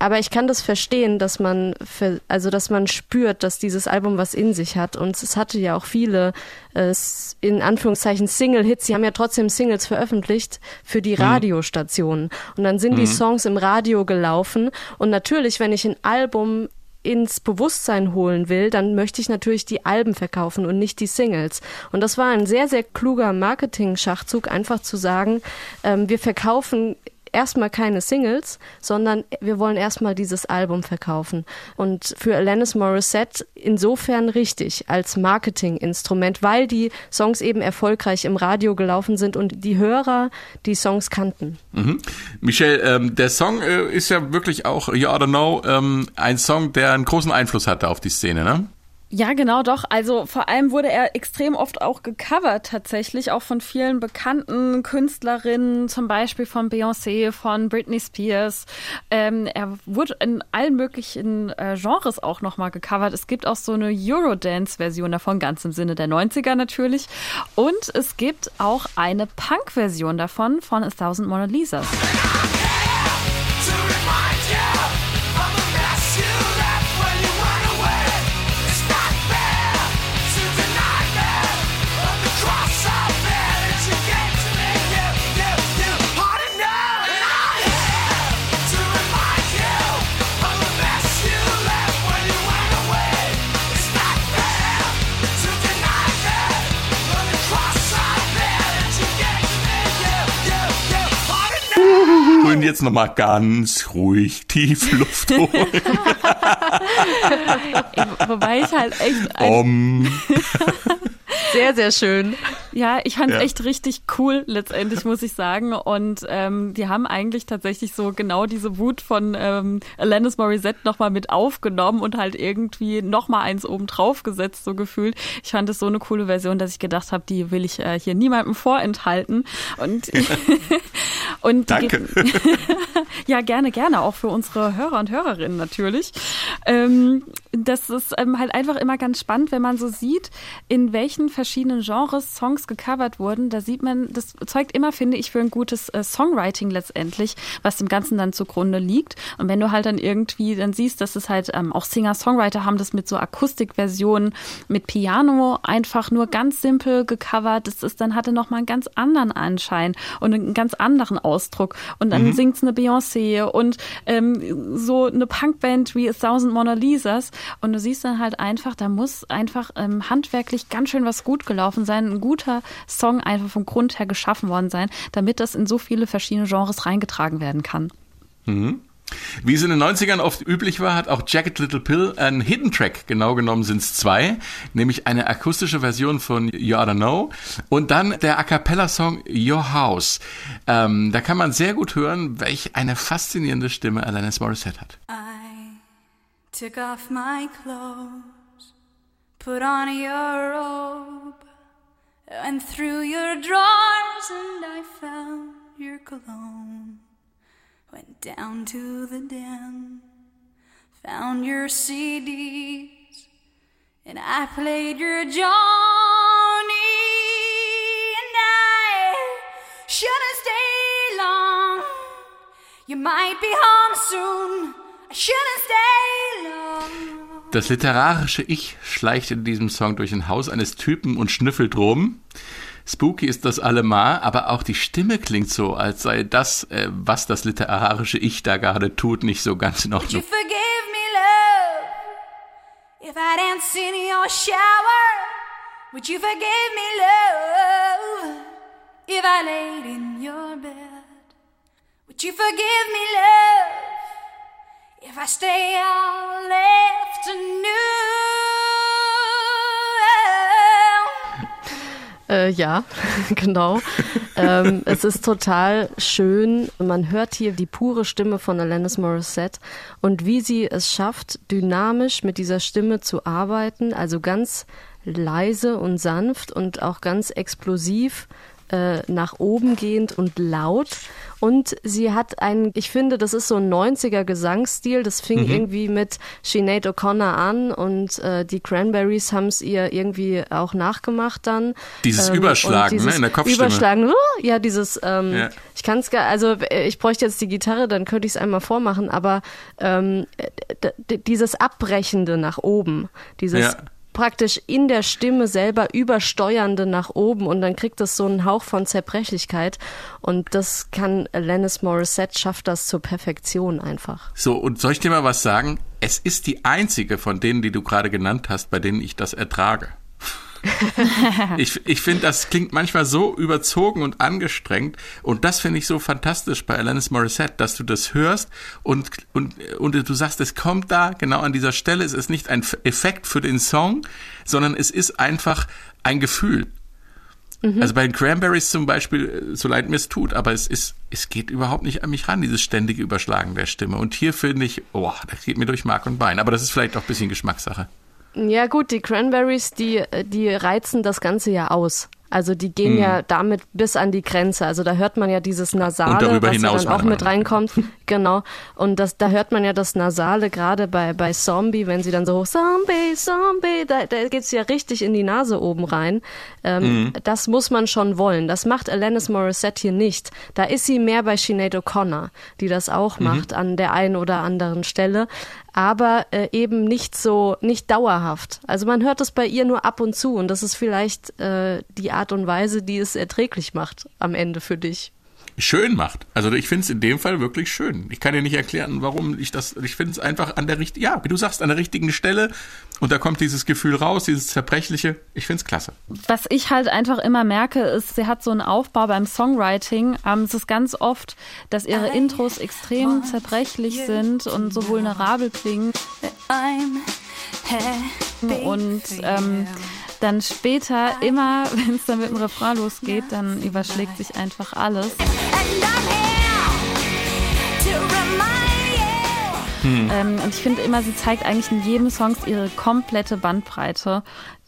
Aber ich kann das verstehen, dass man, für, also dass man spürt, dass dieses Album was in sich hat. Und es hatte ja auch viele, äh, in Anführungszeichen Single-Hits. Sie haben ja trotzdem Singles veröffentlicht für die mhm. Radiostationen. Und dann sind mhm. die Songs im Radio gelaufen. Und natürlich, wenn ich ein Album ins Bewusstsein holen will, dann möchte ich natürlich die Alben verkaufen und nicht die Singles. Und das war ein sehr, sehr kluger Marketing-Schachzug, einfach zu sagen, ähm, wir verkaufen erstmal keine Singles, sondern wir wollen erstmal dieses Album verkaufen. Und für Alanis Morissette insofern richtig als Marketinginstrument, weil die Songs eben erfolgreich im Radio gelaufen sind und die Hörer die Songs kannten. Mhm. Michelle, ähm, der Song äh, ist ja wirklich auch, You Ought to Know, ähm, ein Song, der einen großen Einfluss hatte auf die Szene, ne? Ja, genau, doch. Also vor allem wurde er extrem oft auch gecovert tatsächlich, auch von vielen bekannten Künstlerinnen, zum Beispiel von Beyoncé, von Britney Spears. Ähm, er wurde in allen möglichen äh, Genres auch nochmal gecovert. Es gibt auch so eine Eurodance-Version davon, ganz im Sinne der 90er natürlich. Und es gibt auch eine Punk-Version davon von A Thousand Mona Lisas. Holen jetzt nochmal ganz ruhig tief Luft holen. Wobei ich halt echt. Um. Sehr, sehr schön. Ja, ich fand es ja. echt richtig cool, letztendlich, muss ich sagen. Und ähm, die haben eigentlich tatsächlich so genau diese Wut von ähm, Alanis Morissette nochmal mit aufgenommen und halt irgendwie nochmal eins oben drauf gesetzt, so gefühlt. Ich fand es so eine coole Version, dass ich gedacht habe, die will ich äh, hier niemandem vorenthalten. Und, und Danke. ja, gerne, gerne, auch für unsere Hörer und Hörerinnen natürlich. Ähm, das ist ähm, halt einfach immer ganz spannend, wenn man so sieht, in welchen verschiedenen Genres Songs gecovert wurden. Da sieht man, das zeugt immer, finde ich, für ein gutes äh, Songwriting letztendlich, was dem Ganzen dann zugrunde liegt. Und wenn du halt dann irgendwie dann siehst, dass es halt ähm, auch Singer-Songwriter haben das mit so Akustikversionen, mit Piano einfach nur ganz simpel gecovert. Das ist dann hatte noch mal einen ganz anderen Anschein und einen ganz anderen Ausdruck. Und dann mhm. singt es eine Beyoncé und ähm, so eine Punkband wie A Thousand Mona Lisas. Und du siehst dann halt einfach, da muss einfach ähm, handwerklich ganz schön was gut gelaufen sein, ein guter Song einfach vom Grund her geschaffen worden sein, damit das in so viele verschiedene Genres reingetragen werden kann. Mhm. Wie es in den 90ern oft üblich war, hat auch Jacket Little Pill einen Hidden Track, genau genommen sind es zwei, nämlich eine akustische Version von You Oughta Know und dann der A Cappella-Song Your House. Ähm, da kann man sehr gut hören, welch eine faszinierende Stimme Alanis Morissette hat. I took off my clothes, put on your robe and through your drawers and I found your cologne. Went down to the den, found your CDs, and I played your Johnny. And I shouldn't stay long. You might be home soon. I shouldn't stay long. Das literarische Ich schleicht in diesem Song durch ein Haus eines Typen und schnüffelt rum. Spooky ist das allemal, aber auch die Stimme klingt so, als sei das, äh, was das literarische Ich da gerade tut, nicht so ganz in Ordnung. If I danced in your shower, would you forgive me, love? If I laid in your bed, would you forgive me, love? If I stay all afternoon? Äh, ja, genau. ähm, es ist total schön. Man hört hier die pure Stimme von Alanis Morissette und wie sie es schafft, dynamisch mit dieser Stimme zu arbeiten, also ganz leise und sanft und auch ganz explosiv äh, nach oben gehend und laut. Und sie hat einen, ich finde, das ist so ein 90er Gesangsstil. Das fing mhm. irgendwie mit Sinead O'Connor an und äh, die Cranberries haben es ihr irgendwie auch nachgemacht dann. Dieses ähm, Überschlagen, dieses ne, in der Kopfstimme. Überschlagen, ja, dieses, ähm, ja. ich kann es gar, also äh, ich bräuchte jetzt die Gitarre, dann könnte ich es einmal vormachen, aber ähm, dieses Abbrechende nach oben, dieses ja praktisch in der Stimme selber übersteuernde nach oben und dann kriegt es so einen Hauch von Zerbrechlichkeit und das kann Alanis Morissette schafft das zur Perfektion einfach. So und soll ich dir mal was sagen? Es ist die einzige von denen, die du gerade genannt hast, bei denen ich das ertrage. Ich ich finde, das klingt manchmal so überzogen und angestrengt. Und das finde ich so fantastisch bei Alanis Morissette, dass du das hörst und, und, und du sagst, es kommt da genau an dieser Stelle. Es ist nicht ein Effekt für den Song, sondern es ist einfach ein Gefühl. Mhm. Also bei den Cranberries zum Beispiel, so leid mir es tut, aber es ist, es geht überhaupt nicht an mich ran, dieses ständige Überschlagen der Stimme. Und hier finde ich, oh, das geht mir durch Mark und Bein. Aber das ist vielleicht auch ein bisschen Geschmackssache. Ja gut, die Cranberries, die, die reizen das Ganze ja aus. Also die gehen mhm. ja damit bis an die Grenze. Also da hört man ja dieses Nasale, was ja dann auch mit reinkommt. genau. Und das, da hört man ja das Nasale gerade bei, bei Zombie, wenn sie dann so Zombie, Zombie, da, da geht's ja richtig in die Nase oben rein. Ähm, mhm. Das muss man schon wollen. Das macht Alanis Morissette hier nicht. Da ist sie mehr bei Sinead O'Connor, die das auch mhm. macht an der einen oder anderen Stelle aber äh, eben nicht so, nicht dauerhaft. Also man hört es bei ihr nur ab und zu und das ist vielleicht äh, die Art und Weise, die es erträglich macht am Ende für dich schön macht. Also ich finde es in dem Fall wirklich schön. Ich kann dir nicht erklären, warum ich das. Ich finde es einfach an der richtigen, ja, wie du sagst, an der richtigen Stelle. Und da kommt dieses Gefühl raus, dieses zerbrechliche. Ich finde es klasse. Was ich halt einfach immer merke, ist, sie hat so einen Aufbau beim Songwriting. Ähm, es ist ganz oft, dass ihre Intros extrem zerbrechlich sind und so vulnerabel klingen. Und ähm, dann später immer, wenn es dann mit dem Refrain losgeht, dann überschlägt sich einfach alles. Hm. Ähm, und ich finde immer, sie zeigt eigentlich in jedem Song ihre komplette Bandbreite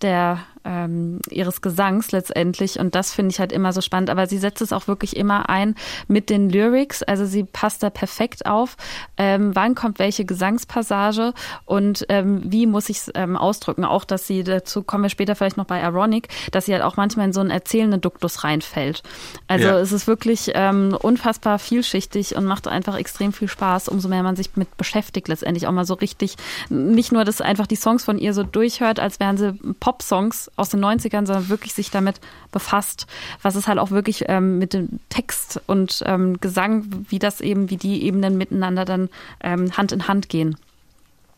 der ähm, ihres Gesangs letztendlich. Und das finde ich halt immer so spannend. Aber sie setzt es auch wirklich immer ein mit den Lyrics. Also sie passt da perfekt auf. Ähm, wann kommt welche Gesangspassage und ähm, wie muss ich es ähm, ausdrücken? Auch, dass sie, dazu kommen wir später vielleicht noch bei Ironic, dass sie halt auch manchmal in so einen erzählenden Duktus reinfällt. Also ja. es ist wirklich ähm, unfassbar vielschichtig und macht einfach extrem viel Spaß, umso mehr man sich mit beschäftigt letztendlich auch mal so richtig. Nicht nur, dass einfach die Songs von ihr so durchhört, als wären sie Pop-Songs, aus den 90ern, sondern wirklich sich damit befasst, was es halt auch wirklich ähm, mit dem Text und ähm, Gesang, wie das eben, wie die Ebenen miteinander dann ähm, Hand in Hand gehen.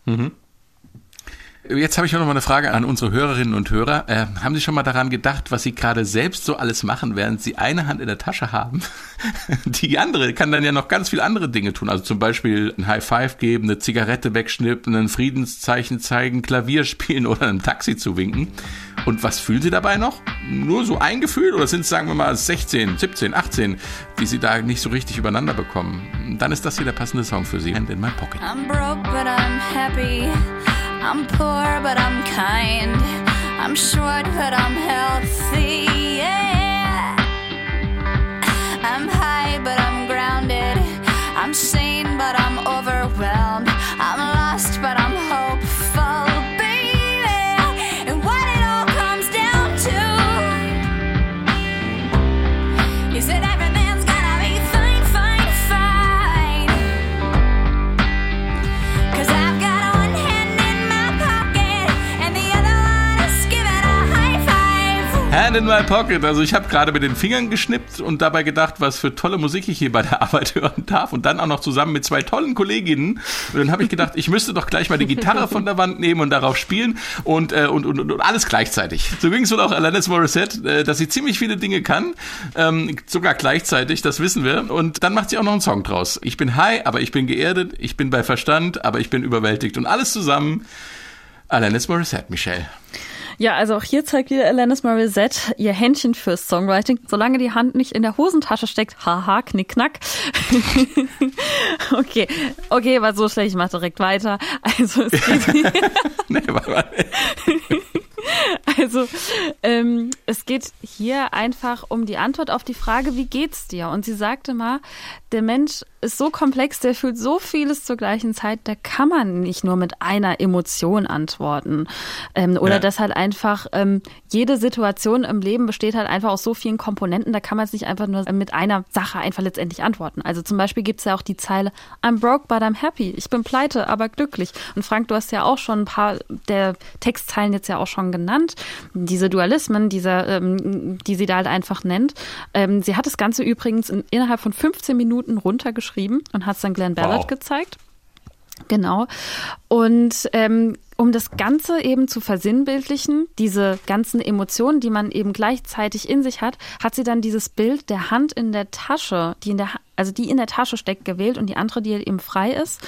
Mhm. Jetzt habe ich noch mal eine Frage an unsere Hörerinnen und Hörer. Äh, haben Sie schon mal daran gedacht, was Sie gerade selbst so alles machen, während Sie eine Hand in der Tasche haben? Die andere kann dann ja noch ganz viele andere Dinge tun. Also zum Beispiel ein High Five geben, eine Zigarette wegschnippen, ein Friedenszeichen zeigen, Klavier spielen oder einem Taxi zu winken. Und was fühlen Sie dabei noch? Nur so ein Gefühl oder sind es, sagen wir mal, 16, 17, 18, die Sie da nicht so richtig übereinander bekommen? Dann ist das hier der passende Song für Sie. Hand in my pocket. I'm broke, but I'm happy. I'm poor, but I'm kind. I'm short, but I'm healthy. Yeah. I'm high, but I'm grounded. I'm sane, but I'm overwhelmed. I'm lost, but I'm in my pocket. Also ich habe gerade mit den Fingern geschnippt und dabei gedacht, was für tolle Musik ich hier bei der Arbeit hören darf und dann auch noch zusammen mit zwei tollen Kolleginnen. Und dann habe ich gedacht, ich müsste doch gleich mal die Gitarre von der Wand nehmen und darauf spielen und, äh, und, und, und alles gleichzeitig. So ging es wohl auch Alanis Morissette, äh, dass sie ziemlich viele Dinge kann, ähm, sogar gleichzeitig, das wissen wir. Und dann macht sie auch noch einen Song draus. Ich bin high, aber ich bin geerdet, ich bin bei Verstand, aber ich bin überwältigt und alles zusammen. Alanis Morissette, Michelle. Ja, also auch hier zeigt wieder Alanis Morissette ihr Händchen fürs Songwriting. Solange die Hand nicht in der Hosentasche steckt, haha, knick, knack. okay, okay, war so schlecht, ich mach direkt weiter. Also es geht... nee, warte, warte. Also ähm, es geht hier einfach um die Antwort auf die Frage, wie geht's dir? Und sie sagte mal, der Mensch ist so komplex, der fühlt so vieles zur gleichen Zeit, da kann man nicht nur mit einer Emotion antworten. Ähm, oder ja. dass halt einfach ähm, jede Situation im Leben besteht halt einfach aus so vielen Komponenten, da kann man es nicht einfach nur mit einer Sache einfach letztendlich antworten. Also zum Beispiel gibt es ja auch die Zeile I'm broke, but I'm happy. Ich bin pleite, aber glücklich. Und Frank, du hast ja auch schon ein paar der Textzeilen jetzt ja auch schon genannt. Diese Dualismen, diese, ähm, die sie da halt einfach nennt. Ähm, sie hat das Ganze übrigens in, innerhalb von 15 Minuten runtergeschrieben und hat es dann Glenn Ballard wow. gezeigt. Genau. Und ähm, um das Ganze eben zu versinnbildlichen, diese ganzen Emotionen, die man eben gleichzeitig in sich hat, hat sie dann dieses Bild der Hand in der Tasche, die in der also die in der Tasche steckt, gewählt und die andere, die eben frei ist.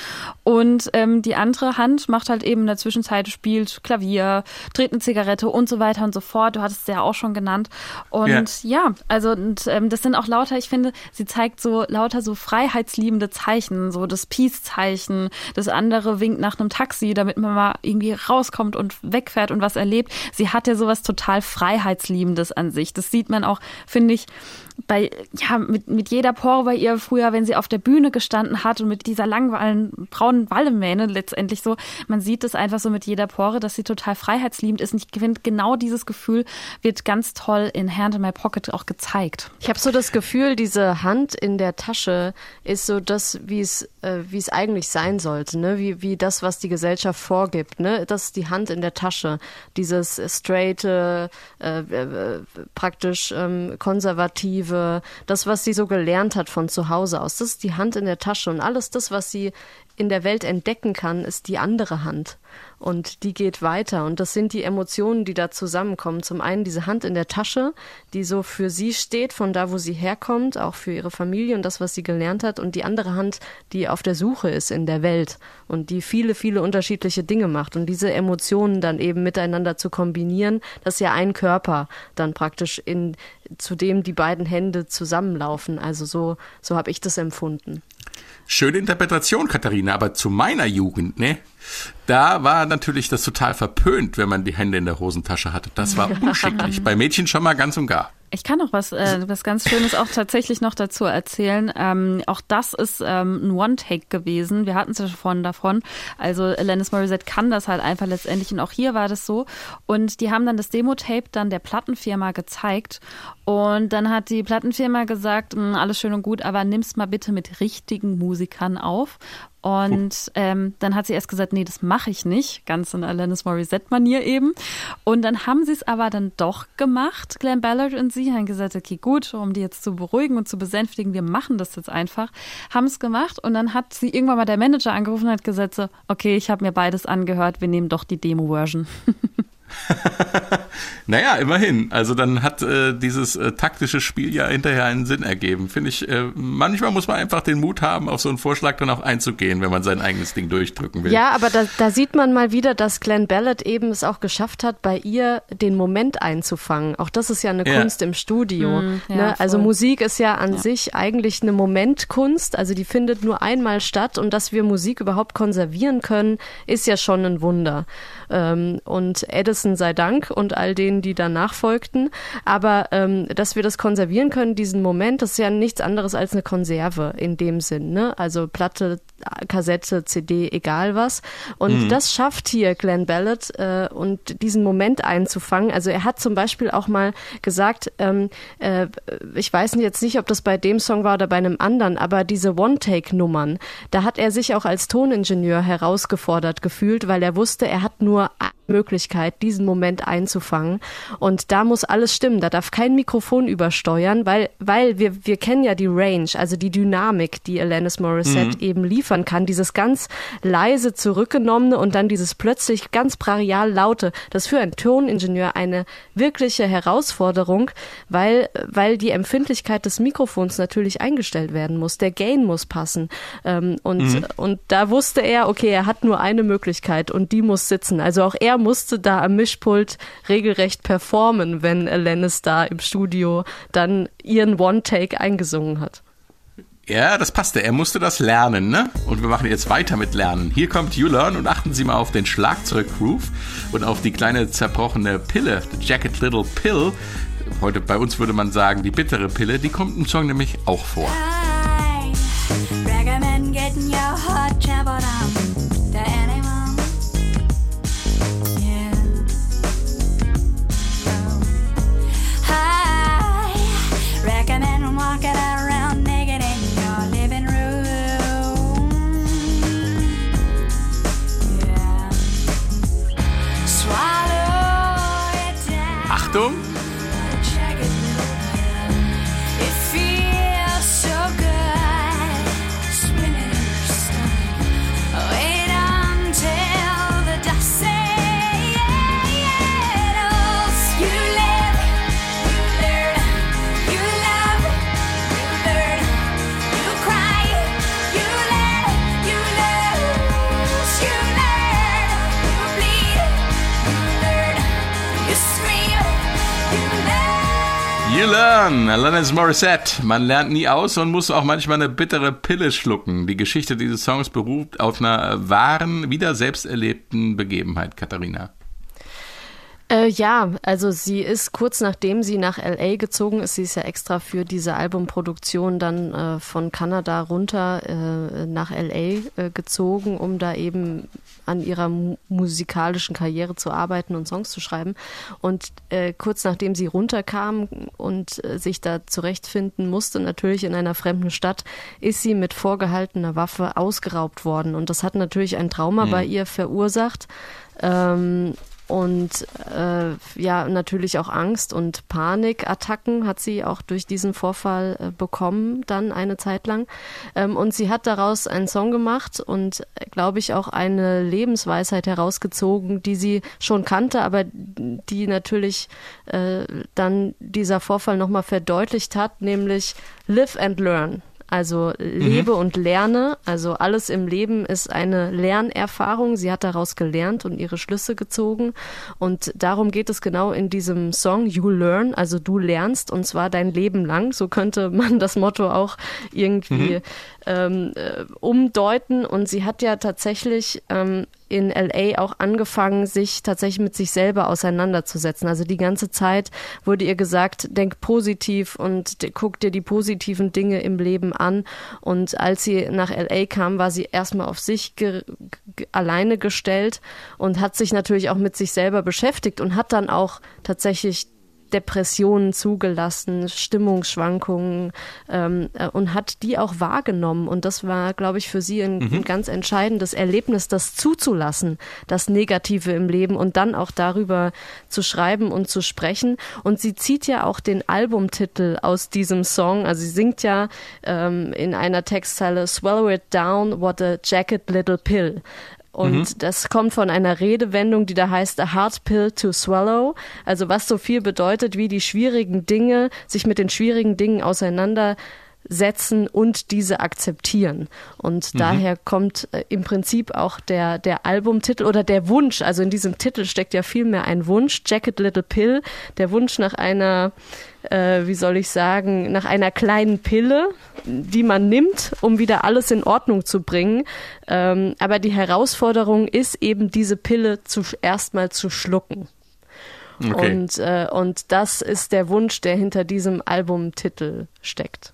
Und ähm, die andere Hand macht halt eben in der Zwischenzeit, spielt Klavier, dreht eine Zigarette und so weiter und so fort. Du hattest es ja auch schon genannt. Und ja, ja also und, ähm, das sind auch lauter, ich finde, sie zeigt so lauter so freiheitsliebende Zeichen, so das Peace-Zeichen. Das andere winkt nach einem Taxi, damit man mal irgendwie rauskommt und wegfährt und was erlebt. Sie hat ja sowas total Freiheitsliebendes an sich. Das sieht man auch, finde ich, bei, ja, mit, mit jeder Pore bei ihr früher, wenn sie auf der Bühne gestanden hat und mit dieser langen braunen Wallemähne letztendlich so, man sieht es einfach so mit jeder Pore, dass sie total freiheitsliebend ist. Und ich finde, genau dieses Gefühl wird ganz toll in Hand in My Pocket auch gezeigt. Ich habe so das Gefühl, diese Hand in der Tasche ist so das, wie es, äh, wie es eigentlich sein sollte, ne? Wie, wie das, was die Gesellschaft vorgibt, ne? Das ist die Hand in der Tasche. Dieses straight, äh, äh, praktisch ähm, konservative Perspektive, das, was sie so gelernt hat von zu Hause aus, das ist die Hand in der Tasche und alles das, was sie in der Welt entdecken kann, ist die andere Hand. Und die geht weiter. Und das sind die Emotionen, die da zusammenkommen. Zum einen diese Hand in der Tasche, die so für sie steht, von da, wo sie herkommt, auch für ihre Familie und das, was sie gelernt hat. Und die andere Hand, die auf der Suche ist in der Welt und die viele, viele unterschiedliche Dinge macht. Und diese Emotionen dann eben miteinander zu kombinieren, das ist ja ein Körper dann praktisch in, zu dem die beiden Hände zusammenlaufen. Also so, so habe ich das empfunden. Schöne Interpretation, Katharina, aber zu meiner Jugend, ne? Da war natürlich das total verpönt, wenn man die Hände in der Hosentasche hatte. Das war unschicklich. Bei Mädchen schon mal ganz und gar. Ich kann noch was, äh, was ganz Schönes auch tatsächlich noch dazu erzählen. Ähm, auch das ist ähm, ein One-Take gewesen. Wir hatten es ja schon davon. Also Alanis Morissette kann das halt einfach letztendlich und auch hier war das so. Und die haben dann das Demo-Tape dann der Plattenfirma gezeigt und dann hat die Plattenfirma gesagt, hm, alles schön und gut, aber nimm's mal bitte mit richtigen Musikern auf. Und ähm, dann hat sie erst gesagt, nee, das mache ich nicht, ganz in Alanis Morissette-Manier eben. Und dann haben sie es aber dann doch gemacht, Glenn Ballard und sie, haben gesagt, okay, gut, um die jetzt zu beruhigen und zu besänftigen, wir machen das jetzt einfach, haben es gemacht. Und dann hat sie irgendwann mal der Manager angerufen und hat gesagt, so, okay, ich habe mir beides angehört, wir nehmen doch die Demo-Version. naja, immerhin. Also dann hat äh, dieses äh, taktische Spiel ja hinterher einen Sinn ergeben. Finde ich, äh, manchmal muss man einfach den Mut haben, auf so einen Vorschlag dann auch einzugehen, wenn man sein eigenes Ding durchdrücken will. Ja, aber da, da sieht man mal wieder, dass Glenn Ballard eben es auch geschafft hat, bei ihr den Moment einzufangen. Auch das ist ja eine ja. Kunst im Studio. Mm, ja, ne? Also Musik ist ja an ja. sich eigentlich eine Momentkunst. Also die findet nur einmal statt und dass wir Musik überhaupt konservieren können, ist ja schon ein Wunder. Ähm, und Edison sei Dank und all denen, die danach folgten. Aber ähm, dass wir das konservieren können, diesen Moment, das ist ja nichts anderes als eine Konserve in dem Sinn. Ne? Also Platte, Kassette, CD, egal was. Und mhm. das schafft hier Glenn Ballard äh, und diesen Moment einzufangen. Also er hat zum Beispiel auch mal gesagt, ähm, äh, ich weiß jetzt nicht, ob das bei dem Song war oder bei einem anderen, aber diese One-Take-Nummern, da hat er sich auch als Toningenieur herausgefordert gefühlt, weil er wusste, er hat nur Möglichkeit, diesen Moment einzufangen. Und da muss alles stimmen. Da darf kein Mikrofon übersteuern, weil, weil wir, wir kennen ja die Range, also die Dynamik, die Alanis Morissette mhm. eben liefern kann. Dieses ganz leise zurückgenommene und dann dieses plötzlich ganz brachial laute. Das ist für einen Toningenieur eine wirkliche Herausforderung, weil, weil die Empfindlichkeit des Mikrofons natürlich eingestellt werden muss. Der Gain muss passen. Ähm, und, mhm. und da wusste er, okay, er hat nur eine Möglichkeit und die muss sitzen. Also auch er musste da am Mischpult regelrecht performen, wenn Alanis da im Studio dann ihren One-Take eingesungen hat. Ja, das passte. Er musste das lernen, ne? Und wir machen jetzt weiter mit Lernen. Hier kommt You Learn und achten Sie mal auf den Schlagzeug-Groove und auf die kleine zerbrochene Pille, Jacket Little Pill. Heute bei uns würde man sagen, die bittere Pille, die kommt im Song nämlich auch vor. I recommend getting your Achtung! Learn. Alanis Morissette. Man lernt nie aus und muss auch manchmal eine bittere Pille schlucken. Die Geschichte dieses Songs beruht auf einer wahren, wieder selbst erlebten Begebenheit, Katharina. Äh, ja, also sie ist kurz nachdem sie nach LA gezogen ist, sie ist ja extra für diese Albumproduktion dann äh, von Kanada runter äh, nach LA äh, gezogen, um da eben an ihrer mu musikalischen Karriere zu arbeiten und Songs zu schreiben. Und äh, kurz nachdem sie runterkam und äh, sich da zurechtfinden musste, natürlich in einer fremden Stadt, ist sie mit vorgehaltener Waffe ausgeraubt worden. Und das hat natürlich ein Trauma bei ihr verursacht. Ähm, und äh, ja, natürlich auch Angst und Panikattacken hat sie auch durch diesen Vorfall äh, bekommen, dann eine Zeit lang. Ähm, und sie hat daraus einen Song gemacht und, äh, glaube ich, auch eine Lebensweisheit herausgezogen, die sie schon kannte, aber die natürlich äh, dann dieser Vorfall nochmal verdeutlicht hat, nämlich Live and Learn. Also lebe und lerne. Also alles im Leben ist eine Lernerfahrung. Sie hat daraus gelernt und ihre Schlüsse gezogen. Und darum geht es genau in diesem Song You Learn. Also du lernst und zwar dein Leben lang. So könnte man das Motto auch irgendwie ähm, äh, umdeuten. Und sie hat ja tatsächlich ähm, in LA auch angefangen, sich tatsächlich mit sich selber auseinanderzusetzen. Also die ganze Zeit wurde ihr gesagt, denk positiv und guck dir die positiven Dinge im Leben an. Und als sie nach LA kam, war sie erstmal auf sich ge alleine gestellt und hat sich natürlich auch mit sich selber beschäftigt und hat dann auch tatsächlich Depressionen zugelassen, Stimmungsschwankungen ähm, äh, und hat die auch wahrgenommen. Und das war, glaube ich, für sie ein, ein ganz entscheidendes Erlebnis, das zuzulassen, das Negative im Leben und dann auch darüber zu schreiben und zu sprechen. Und sie zieht ja auch den Albumtitel aus diesem Song. Also sie singt ja ähm, in einer Textzeile Swallow it down, what a jacket little pill. Und das kommt von einer Redewendung, die da heißt a hard pill to swallow. Also was so viel bedeutet wie die schwierigen Dinge, sich mit den schwierigen Dingen auseinandersetzen und diese akzeptieren. Und daher kommt äh, im Prinzip auch der, der Albumtitel oder der Wunsch. Also in diesem Titel steckt ja vielmehr ein Wunsch, Jacket Little Pill, der Wunsch nach einer äh, wie soll ich sagen, nach einer kleinen Pille, die man nimmt, um wieder alles in Ordnung zu bringen. Ähm, aber die Herausforderung ist eben, diese Pille zu, erstmal zu schlucken. Okay. Und, äh, und das ist der Wunsch, der hinter diesem Albumtitel steckt.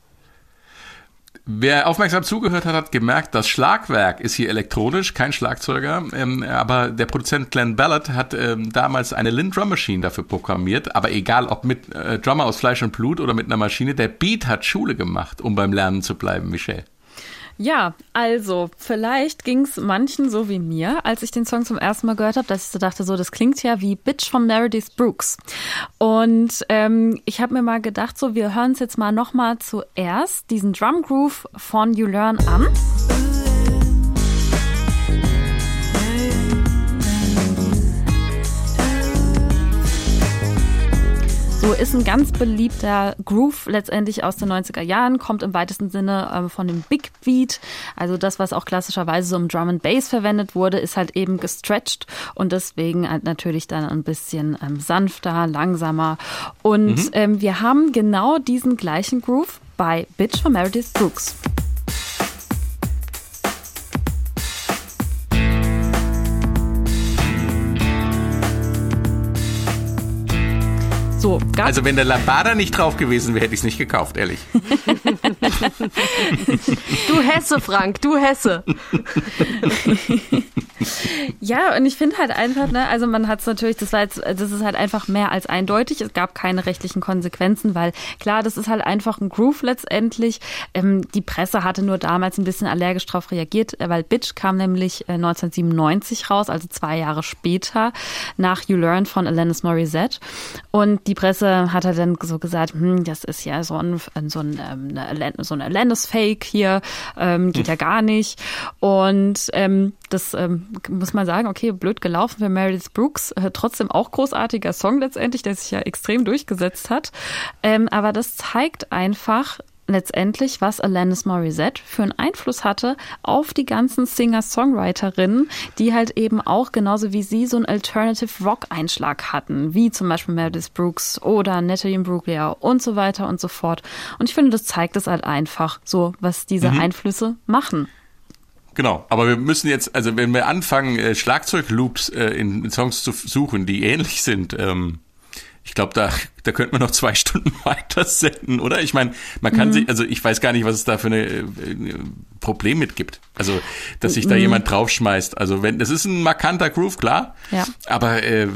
Wer aufmerksam zugehört hat, hat gemerkt, das Schlagwerk ist hier elektronisch, kein Schlagzeuger, ähm, aber der Produzent Glenn Ballard hat ähm, damals eine Lin Drum Machine dafür programmiert, aber egal ob mit äh, Drummer aus Fleisch und Blut oder mit einer Maschine, der Beat hat Schule gemacht, um beim Lernen zu bleiben, Michelle. Ja, also vielleicht ging es manchen so wie mir, als ich den Song zum ersten Mal gehört habe, dass ich so dachte, so das klingt ja wie Bitch von Meredith Brooks. Und ähm, ich habe mir mal gedacht, so wir hören es jetzt mal noch mal zuerst diesen Drum Groove von You Learn an. So ist ein ganz beliebter Groove letztendlich aus den 90er Jahren, kommt im weitesten Sinne ähm, von dem Big Beat. Also das, was auch klassischerweise so im Drum and Bass verwendet wurde, ist halt eben gestretched und deswegen halt natürlich dann ein bisschen ähm, sanfter, langsamer. Und ähm, wir haben genau diesen gleichen Groove bei Bitch von Meredith Brooks. So, Also wenn der Lambada nicht drauf gewesen wäre, hätte ich es nicht gekauft, ehrlich. Du Hesse, Frank, du Hesse. Ja, und ich finde halt einfach, ne, also man hat es natürlich, das war jetzt, das ist halt einfach mehr als eindeutig. Es gab keine rechtlichen Konsequenzen, weil klar, das ist halt einfach ein Groove letztendlich. Ähm, die Presse hatte nur damals ein bisschen allergisch drauf reagiert, äh, weil Bitch kam nämlich äh, 1997 raus, also zwei Jahre später, nach You Learn von Alanis Morissette. Und die Presse hat halt dann so gesagt, hm, das ist ja so ein, so ein, ähm, eine Alan- so ein Alanis-Fake hier, ähm, geht ja gar nicht. Und ähm, das ähm, muss man sagen, okay, blöd gelaufen für Meredith Brooks, äh, trotzdem auch großartiger Song letztendlich, der sich ja extrem durchgesetzt hat. Ähm, aber das zeigt einfach letztendlich, was Alanis Morissette für einen Einfluss hatte auf die ganzen Singer-Songwriterinnen, die halt eben auch genauso wie sie so einen Alternative Rock-Einschlag hatten, wie zum Beispiel Meredith Brooks oder Natalie Imbruglia und so weiter und so fort. Und ich finde, das zeigt es halt einfach so, was diese Einflüsse machen. Genau, aber wir müssen jetzt, also wenn wir anfangen, äh, Schlagzeugloops äh, in, in Songs zu suchen, die ähnlich sind, ähm, ich glaube, da, da könnte man noch zwei Stunden weiter senden, oder? Ich meine, man kann sich, also ich weiß gar nicht, was es da für eine äh, äh, Problem mit gibt. Also, dass sich da jemand draufschmeißt. Also wenn, das ist ein markanter Groove, klar. Ja. Aber äh,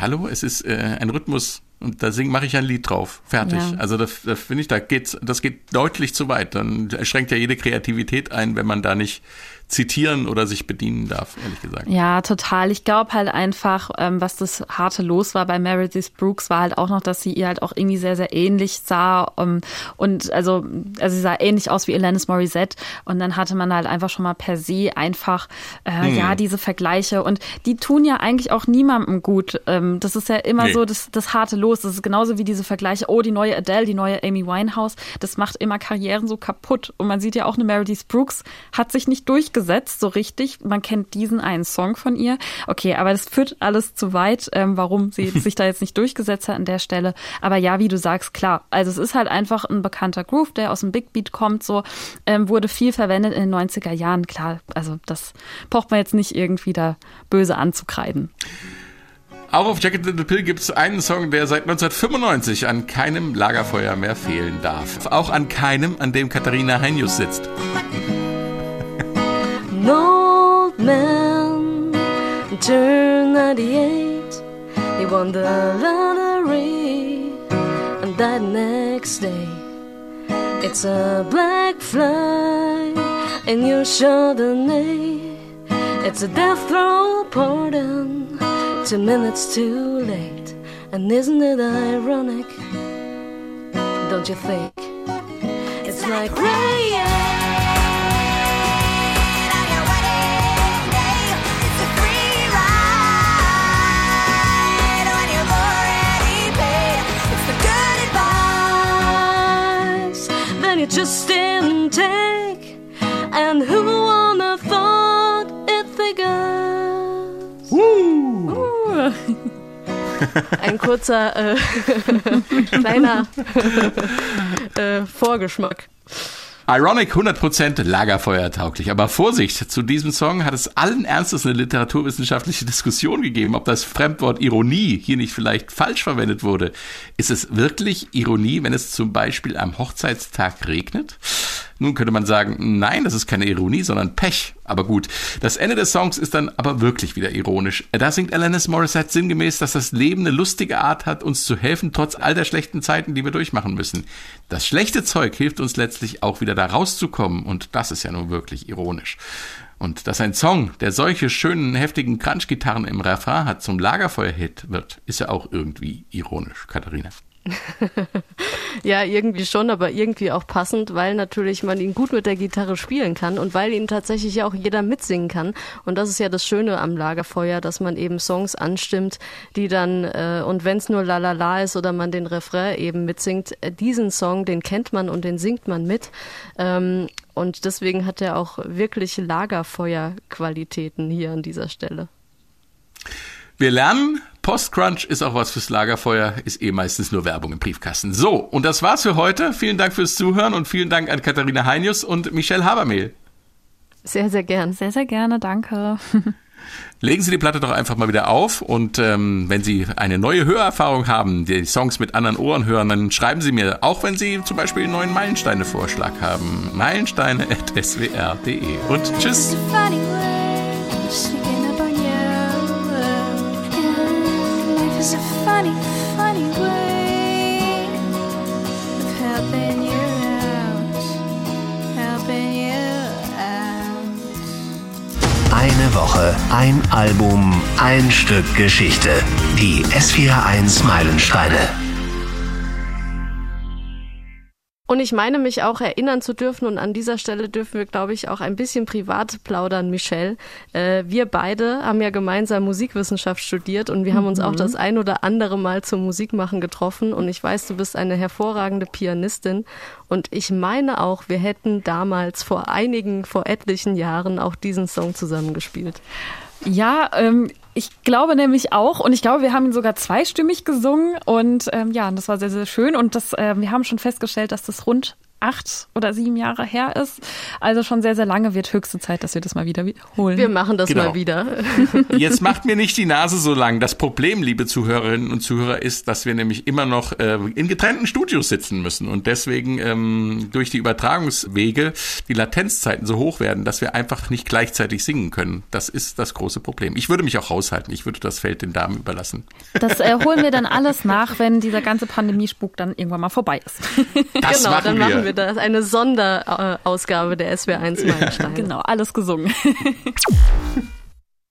hallo, es ist äh, ein Rhythmus und da mache ich ein Lied drauf. Fertig. Ja. Also da, da finde ich, da geht's, das geht deutlich zu weit. Dann schränkt ja jede Kreativität ein, wenn man da nicht zitieren oder sich bedienen darf, ehrlich gesagt. Ja, total. Ich glaube halt einfach, ähm, was das harte Los war bei Meredith Brooks, war halt auch noch, dass sie ihr halt auch irgendwie sehr, sehr ähnlich sah. Um, und also, also sie sah ähnlich aus wie Alanis Morissette. Und dann hatte man halt einfach schon mal per se einfach, äh, ja, diese Vergleiche. Und die tun ja eigentlich auch niemandem gut. Ähm, das ist ja immer Nee. so das, das harte Los. Das ist genauso wie diese Vergleiche, oh, die neue Adele, die neue Amy Winehouse. Das macht immer Karrieren so kaputt. Und man sieht ja auch, eine Meredith Brooks hat sich nicht durchgesetzt so richtig. Man kennt diesen einen Song von ihr. Okay, aber das führt alles zu weit, ähm, warum sie sich da jetzt nicht durchgesetzt hat an der Stelle. Aber ja, wie du sagst, klar. Also es ist halt einfach ein bekannter Groove, der aus dem Big Beat kommt, so ähm, wurde viel verwendet in den 90er Jahren. Klar, also das braucht man jetzt nicht irgendwie da böse anzukreiden. Auch auf Jacket Little Pill gibt es einen Song, der seit 1995 an keinem Lagerfeuer mehr fehlen darf. Auch an keinem, an dem Katharina Heinius sitzt. An old man turned 98. He won the lottery and died next day. It's a black fly and you in your Chardonnay. It's a death row pardon, two minutes too late. And isn't it ironic? Don't you think? It's like rain. You just didn't take. And who wanna thought it figures? Ein kurzer, äh, kleiner äh, Vorgeschmack. Ironic 100% lagerfeuertauglich. Aber Vorsicht, zu diesem Song hat es allen Ernstes eine literaturwissenschaftliche Diskussion gegeben, ob das Fremdwort Ironie hier nicht vielleicht falsch verwendet wurde. Ist es wirklich Ironie, wenn es zum Beispiel am Hochzeitstag regnet? Nun könnte man sagen, nein, das ist keine Ironie, sondern Pech. Aber gut, das Ende des Songs ist dann aber wirklich wieder ironisch. Da singt Alanis Morissette sinngemäß, dass das Leben eine lustige Art hat, uns zu helfen, trotz all der schlechten Zeiten, die wir durchmachen müssen. Das schlechte Zeug hilft uns letztlich auch wieder da rauszukommen und das ist ja nun wirklich ironisch. Und dass ein Song, der solche schönen, heftigen Crunch-Gitarren im Refrain hat, zum Lagerfeuer-Hit wird, ist ja auch irgendwie ironisch, Katharina. Ja, irgendwie schon, aber irgendwie auch passend, weil natürlich man ihn gut mit der Gitarre spielen kann und weil ihn tatsächlich ja auch jeder mitsingen kann. Und das ist ja das Schöne am Lagerfeuer, dass man eben Songs anstimmt, die dann, äh, und wenn es nur La La La ist oder man den Refrain eben mitsingt, äh, diesen Song, den kennt man und den singt man mit. Ähm, und deswegen hat er auch wirklich Lagerfeuer-Qualitäten hier an dieser Stelle. Wir lernen, Post-Crunch ist auch was fürs Lagerfeuer, ist eh meistens nur Werbung im Briefkasten. So, und das war's für heute. Vielen Dank fürs Zuhören und vielen Dank an Katharina Heinius und Michelle Habermehl. Sehr, sehr gern. Sehr, sehr gerne, danke. Legen Sie die Platte doch einfach mal wieder auf und ähm, wenn Sie eine neue Hörerfahrung haben, die Songs mit anderen Ohren hören, dann schreiben Sie mir, auch wenn Sie zum Beispiel einen neuen Meilensteine-Vorschlag haben. Meilensteine.swr.de und tschüss. Eine Woche, ein Album, ein Stück Geschichte. Die S41 Meilensteine. Und ich meine mich auch erinnern zu dürfen und an dieser Stelle dürfen wir, glaube ich, auch ein bisschen privat plaudern, Michelle. Äh, wir beide haben ja gemeinsam Musikwissenschaft studiert und wir haben uns auch das ein oder andere Mal zum Musikmachen getroffen und ich weiß, du bist eine hervorragende Pianistin und ich meine auch, wir hätten damals vor einigen, vor etlichen Jahren auch diesen Song zusammengespielt. Ja, ähm, ich glaube nämlich auch und ich glaube, wir haben ihn sogar zweistimmig gesungen und ähm, ja, das war sehr, sehr schön und das, äh, wir haben schon festgestellt, dass das rund acht oder sieben Jahre her ist. Also schon sehr, sehr lange wird höchste Zeit, dass wir das mal wieder wiederholen. Wir machen das Genau. mal wieder. Jetzt macht mir nicht die Nase so lang. Das Problem, liebe Zuhörerinnen und Zuhörer, ist, dass wir nämlich immer noch äh, in getrennten Studios sitzen müssen und deswegen ähm, durch die Übertragungswege die Latenzzeiten so hoch werden, dass wir einfach nicht gleichzeitig singen können. Das ist das große Problem. Ich würde mich auch raushalten. Ich würde das Feld den Damen überlassen. Das äh, holen wir dann alles nach, wenn dieser ganze Pandemiespuk dann irgendwann mal vorbei ist. Das genau, machen dann wir. machen wir das. Eine Sonderausgabe der SW1 Meilensteine. genau, alles gesungen.